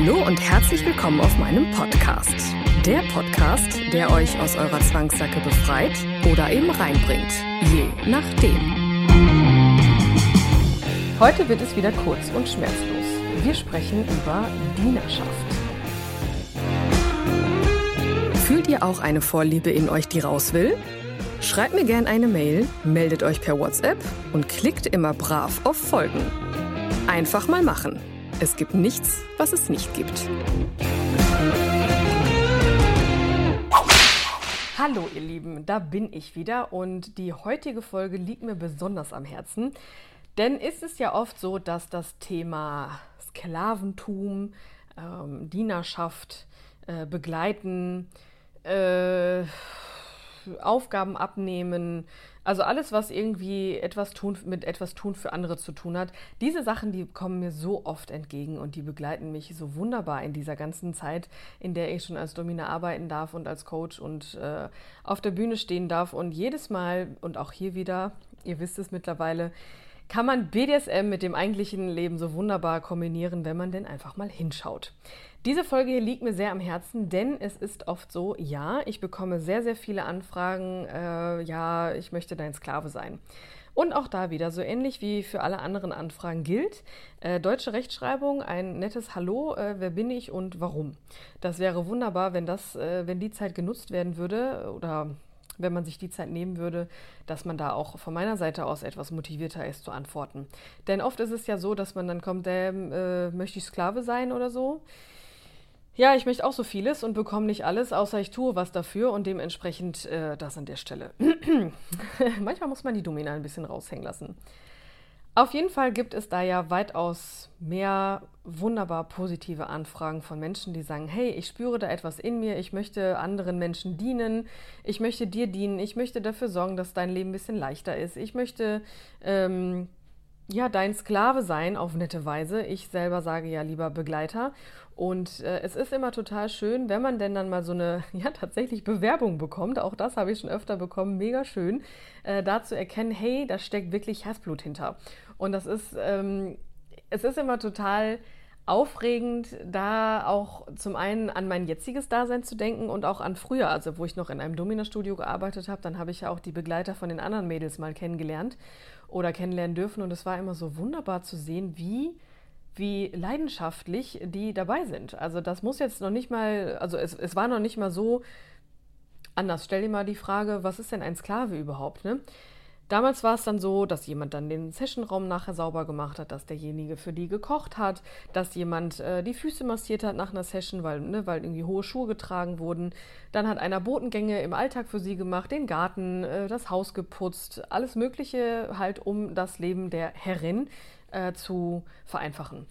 Hallo und herzlich willkommen auf meinem Podcast. Der Podcast, der euch aus eurer Zwangssacke befreit oder eben reinbringt. Je nachdem. Heute wird es wieder kurz und schmerzlos. Wir sprechen über Dienerschaft. Fühlt ihr auch eine Vorliebe in euch, die raus will? Schreibt mir gerne eine Mail, meldet euch per WhatsApp und klickt immer brav auf Folgen. Einfach mal machen. Es gibt nichts, was es nicht gibt. Hallo ihr Lieben, da bin ich wieder und die heutige Folge liegt mir besonders am Herzen, denn ist es ja oft so, dass das Thema Sklaventum, ähm, Dienerschaft, äh, Begleiten, äh, Aufgaben abnehmen, also alles, was irgendwie etwas tun, mit etwas tun für andere zu tun hat, diese Sachen, die kommen mir so oft entgegen und die begleiten mich so wunderbar in dieser ganzen Zeit, in der ich schon als Domina arbeiten darf und als Coach und äh, auf der Bühne stehen darf. Und jedes Mal und auch hier wieder, ihr wisst es mittlerweile, kann man BDSM mit dem eigentlichen Leben so wunderbar kombinieren, wenn man denn einfach mal hinschaut. Diese Folge hier liegt mir sehr am Herzen, denn es ist oft so, ja, ich bekomme sehr, sehr viele Anfragen, äh, ja, ich möchte dein Sklave sein. Und auch da wieder, so ähnlich wie für alle anderen Anfragen gilt, äh, deutsche Rechtschreibung, ein nettes Hallo, äh, wer bin ich und warum. Das wäre wunderbar, wenn das, äh, wenn die Zeit genutzt werden würde oder wenn man sich die Zeit nehmen würde, dass man da auch von meiner Seite aus etwas motivierter ist zu antworten. Denn oft ist es ja so, dass man dann kommt, ähm, äh, möchte ich Sklave sein oder so. Ja, ich möchte auch so vieles und bekomme nicht alles, außer ich tue was dafür und dementsprechend äh, das an der Stelle. Manchmal muss man die Domina ein bisschen raushängen lassen. Auf jeden Fall gibt es da ja weitaus mehr wunderbar positive Anfragen von Menschen, die sagen, hey, ich spüre da etwas in mir, ich möchte anderen Menschen dienen, ich möchte dir dienen, ich möchte dafür sorgen, dass dein Leben ein bisschen leichter ist, ich möchte ähm, ja dein Sklave sein auf nette Weise. Ich selber sage ja lieber Begleiter. Und äh, es ist immer total schön, wenn man denn dann mal so eine, ja, tatsächlich Bewerbung bekommt. Auch das habe ich schon öfter bekommen. Mega schön, äh, da zu erkennen, hey, da steckt wirklich Herzblut hinter. Und das ist, ähm, es ist immer total aufregend, da auch zum einen an mein jetziges Dasein zu denken und auch an früher, also wo ich noch in einem Domina-Studio gearbeitet habe, dann habe ich ja auch die Begleiter von den anderen Mädels mal kennengelernt oder kennenlernen dürfen und es war immer so wunderbar zu sehen, wie wie leidenschaftlich die dabei sind. Also das muss jetzt noch nicht mal, also es, es war noch nicht mal so anders. Stell dir mal die Frage, was ist denn ein Sklave überhaupt? Ne? Damals war es dann so, dass jemand dann den Sessionraum nachher sauber gemacht hat, dass derjenige für die gekocht hat, dass jemand äh, die Füße massiert hat nach einer Session, weil, ne, weil irgendwie hohe Schuhe getragen wurden. Dann hat einer Botengänge im Alltag für sie gemacht, den Garten, äh, das Haus geputzt, alles Mögliche halt, um das Leben der Herrin äh, zu vereinfachen.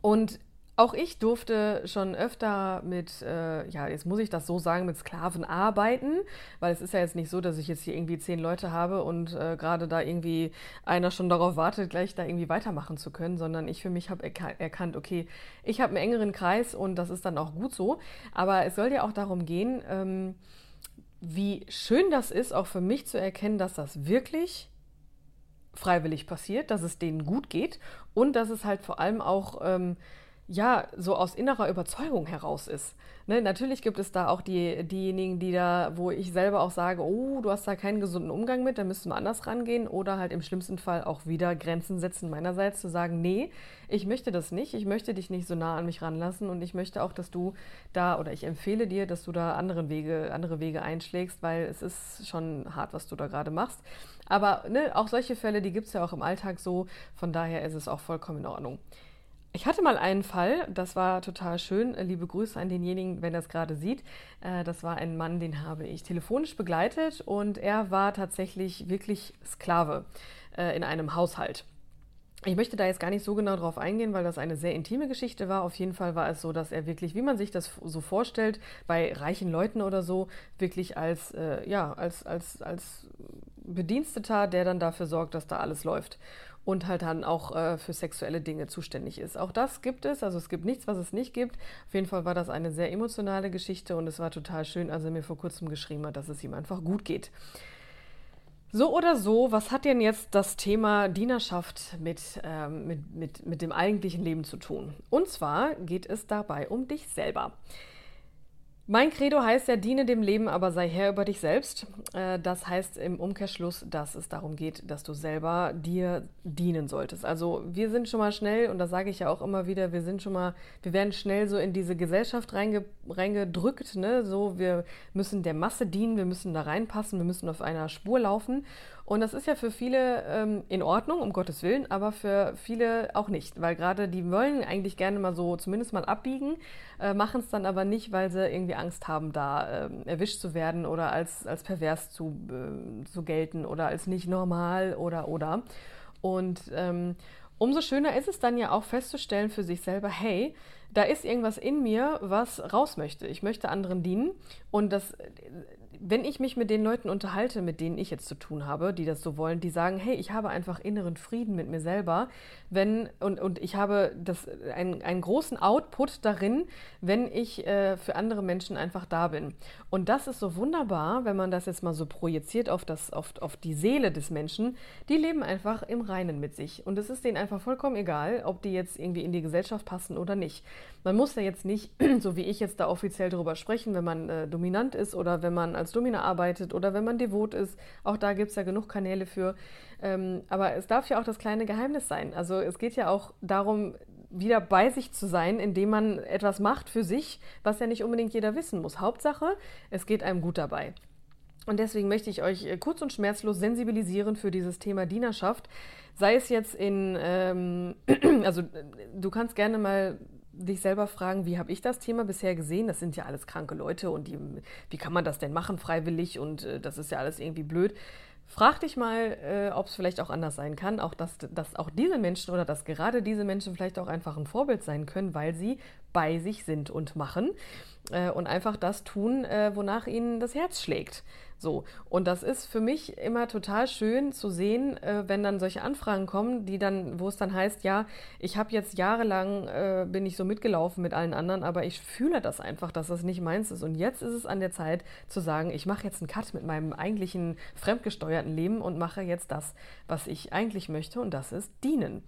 Und auch ich durfte schon öfter mit, äh, ja, jetzt muss ich das so sagen, mit Sklaven arbeiten, weil es ist ja jetzt nicht so, dass ich jetzt hier irgendwie zehn Leute habe und äh, gerade da irgendwie einer schon darauf wartet, gleich da irgendwie weitermachen zu können, sondern ich für mich habe erka erkannt, okay, ich habe einen engeren Kreis und das ist dann auch gut so. Aber es soll ja auch darum gehen, ähm, wie schön das ist, auch für mich zu erkennen, dass das wirklich freiwillig passiert, dass es denen gut geht und dass es halt vor allem auch ähm, ja, so aus innerer Überzeugung heraus ist. Ne, natürlich gibt es da auch die, diejenigen, die da, wo ich selber auch sage, oh, du hast da keinen gesunden Umgang mit, da müssten wir anders rangehen. Oder halt im schlimmsten Fall auch wieder Grenzen setzen meinerseits, zu sagen, nee, ich möchte das nicht, ich möchte dich nicht so nah an mich ranlassen und ich möchte auch, dass du da, oder ich empfehle dir, dass du da andere Wege, andere Wege einschlägst, weil es ist schon hart, was du da gerade machst. Aber ne, auch solche Fälle, die gibt es ja auch im Alltag so, von daher ist es auch vollkommen in Ordnung. Ich hatte mal einen Fall, das war total schön. Liebe Grüße an denjenigen, wenn es gerade sieht. Äh, das war ein Mann, den habe ich telefonisch begleitet und er war tatsächlich wirklich Sklave äh, in einem Haushalt. Ich möchte da jetzt gar nicht so genau drauf eingehen, weil das eine sehr intime Geschichte war. Auf jeden Fall war es so, dass er wirklich, wie man sich das so vorstellt, bei reichen Leuten oder so, wirklich als, äh, ja, als, als, als Bediensteter, der dann dafür sorgt, dass da alles läuft. Und halt dann auch äh, für sexuelle Dinge zuständig ist. Auch das gibt es, also es gibt nichts, was es nicht gibt. Auf jeden Fall war das eine sehr emotionale Geschichte und es war total schön, als er mir vor kurzem geschrieben hat, dass es ihm einfach gut geht. So oder so, was hat denn jetzt das Thema Dienerschaft mit, ähm, mit, mit, mit dem eigentlichen Leben zu tun? Und zwar geht es dabei um dich selber. Mein Credo heißt ja, diene dem Leben, aber sei Herr über dich selbst. Äh, das heißt im Umkehrschluss, dass es darum geht, dass du selber dir dienen solltest. Also wir sind schon mal schnell, und das sage ich ja auch immer wieder, wir sind schon mal, wir werden schnell so in diese Gesellschaft reinge, reingedrückt, ne? So, wir müssen der Masse dienen, wir müssen da reinpassen, wir müssen auf einer Spur laufen. Und das ist ja für viele ähm, in Ordnung, um Gottes Willen, aber für viele auch nicht, weil gerade die wollen eigentlich gerne mal so zumindest mal abbiegen, äh, machen es dann aber nicht, weil sie irgendwie Angst haben, da äh, erwischt zu werden oder als, als pervers zu, äh, zu gelten oder als nicht normal oder oder. Und ähm, umso schöner ist es dann ja auch festzustellen für sich selber, hey, da ist irgendwas in mir, was raus möchte. Ich möchte anderen dienen und das wenn ich mich mit den Leuten unterhalte, mit denen ich jetzt zu tun habe, die das so wollen, die sagen, hey, ich habe einfach inneren Frieden mit mir selber, wenn und, und ich habe das, einen, einen großen Output darin, wenn ich äh, für andere Menschen einfach da bin. Und das ist so wunderbar, wenn man das jetzt mal so projiziert auf, das, auf, auf die Seele des Menschen, die leben einfach im Reinen mit sich. Und es ist denen einfach vollkommen egal, ob die jetzt irgendwie in die Gesellschaft passen oder nicht. Man muss ja jetzt nicht, so wie ich jetzt da offiziell darüber sprechen, wenn man äh, dominant ist oder wenn man als Domina arbeitet oder wenn man devot ist. Auch da gibt es ja genug Kanäle für. Ähm, aber es darf ja auch das kleine Geheimnis sein. Also es geht ja auch darum, wieder bei sich zu sein, indem man etwas macht für sich, was ja nicht unbedingt jeder wissen muss. Hauptsache, es geht einem gut dabei. Und deswegen möchte ich euch äh, kurz und schmerzlos sensibilisieren für dieses Thema Dienerschaft. Sei es jetzt in, ähm, also du kannst gerne mal dich selber fragen, wie habe ich das Thema bisher gesehen? Das sind ja alles kranke Leute und die, wie kann man das denn machen freiwillig und äh, das ist ja alles irgendwie blöd. Frag dich mal, äh, ob es vielleicht auch anders sein kann, auch dass, dass auch diese Menschen oder dass gerade diese Menschen vielleicht auch einfach ein Vorbild sein können, weil sie bei sich sind und machen äh, und einfach das tun, äh, wonach ihnen das Herz schlägt. So, und das ist für mich immer total schön zu sehen, äh, wenn dann solche Anfragen kommen, die dann, wo es dann heißt, ja, ich habe jetzt jahrelang äh, bin ich so mitgelaufen mit allen anderen, aber ich fühle das einfach, dass das nicht meins ist. Und jetzt ist es an der Zeit zu sagen, ich mache jetzt einen Cut mit meinem eigentlichen fremdgesteuerten Leben und mache jetzt das, was ich eigentlich möchte, und das ist dienen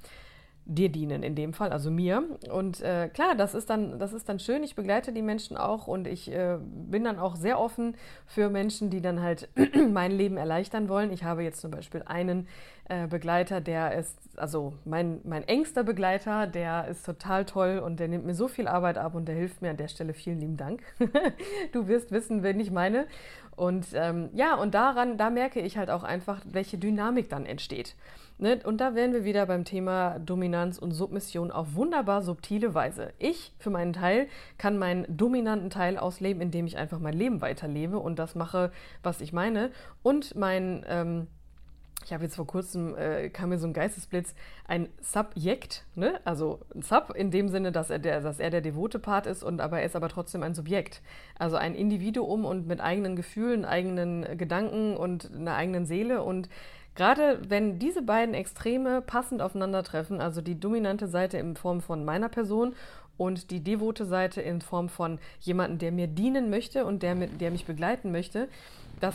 dir dienen in dem Fall, also mir. Und äh, klar, das ist dann, das ist dann schön. Ich begleite die Menschen auch und ich äh, bin dann auch sehr offen für Menschen, die dann halt mein Leben erleichtern wollen. Ich habe jetzt zum Beispiel einen äh, Begleiter, der ist, also mein, mein engster Begleiter, der ist total toll und der nimmt mir so viel Arbeit ab und der hilft mir an der Stelle. Vielen lieben Dank. du wirst wissen, wen ich meine. Und ähm, ja, und daran, da merke ich halt auch einfach, welche Dynamik dann entsteht. Ne? Und da wären wir wieder beim Thema Dominanz und Submission auf wunderbar subtile Weise. Ich für meinen Teil kann meinen dominanten Teil ausleben, indem ich einfach mein Leben weiterlebe und das mache, was ich meine. Und mein ähm, ich habe jetzt vor kurzem, äh, kam mir so ein Geistesblitz, ein Subjekt, ne? also ein Sub in dem Sinne, dass er, der, dass er der devote Part ist, und aber er ist aber trotzdem ein Subjekt. Also ein Individuum und mit eigenen Gefühlen, eigenen Gedanken und einer eigenen Seele und Gerade wenn diese beiden Extreme passend aufeinandertreffen, also die dominante Seite in Form von meiner Person und die devote Seite in Form von jemandem, der mir dienen möchte und der, der mich begleiten möchte, das,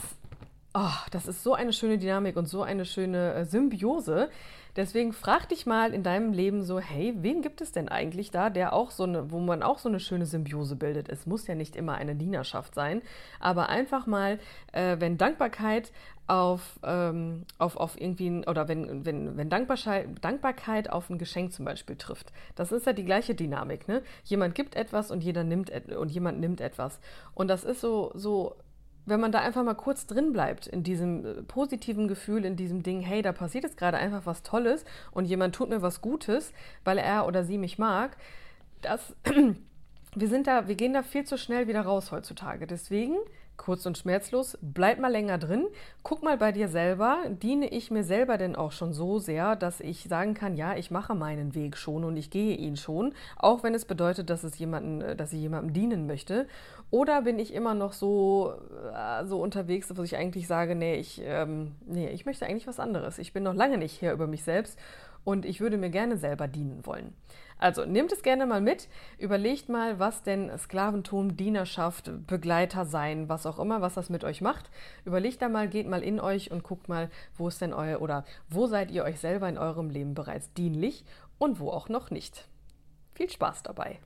oh, das ist so eine schöne Dynamik und so eine schöne äh, Symbiose. Deswegen frag dich mal in deinem Leben so, hey, wen gibt es denn eigentlich da, der auch so eine, wo man auch so eine schöne Symbiose bildet? Es muss ja nicht immer eine Dienerschaft sein, aber einfach mal, äh, wenn Dankbarkeit auf, ähm, auf, auf irgendwie, oder wenn, wenn, wenn Dankbarkeit, Dankbarkeit auf ein Geschenk zum Beispiel trifft. Das ist ja die gleiche Dynamik, ne? Jemand gibt etwas und jeder nimmt und jemand nimmt etwas. Und das ist so, so wenn man da einfach mal kurz drin bleibt, in diesem äh, positiven Gefühl, in diesem Ding, hey, da passiert jetzt gerade einfach was Tolles und jemand tut mir was Gutes, weil er oder sie mich mag, das, wir sind da, wir gehen da viel zu schnell wieder raus heutzutage. Deswegen Kurz und schmerzlos, bleib mal länger drin, guck mal bei dir selber, diene ich mir selber denn auch schon so sehr, dass ich sagen kann, ja, ich mache meinen Weg schon und ich gehe ihn schon, auch wenn es bedeutet, dass es jemanden, dass ich jemandem dienen möchte. Oder bin ich immer noch so, äh, so unterwegs, dass ich eigentlich sage, nee, ich, ähm, nee, ich möchte eigentlich was anderes. Ich bin noch lange nicht hier über mich selbst und ich würde mir gerne selber dienen wollen. Also nehmt es gerne mal mit, überlegt mal, was denn Sklaventum, Dienerschaft, Begleiter sein, was auch immer, was das mit euch macht. Überlegt da mal, geht mal in euch und guckt mal, wo ist denn euer oder wo seid ihr euch selber in eurem Leben bereits dienlich und wo auch noch nicht. Viel Spaß dabei.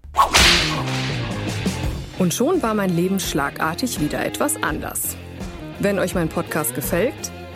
Und schon war mein Leben schlagartig wieder etwas anders. Wenn euch mein Podcast gefällt,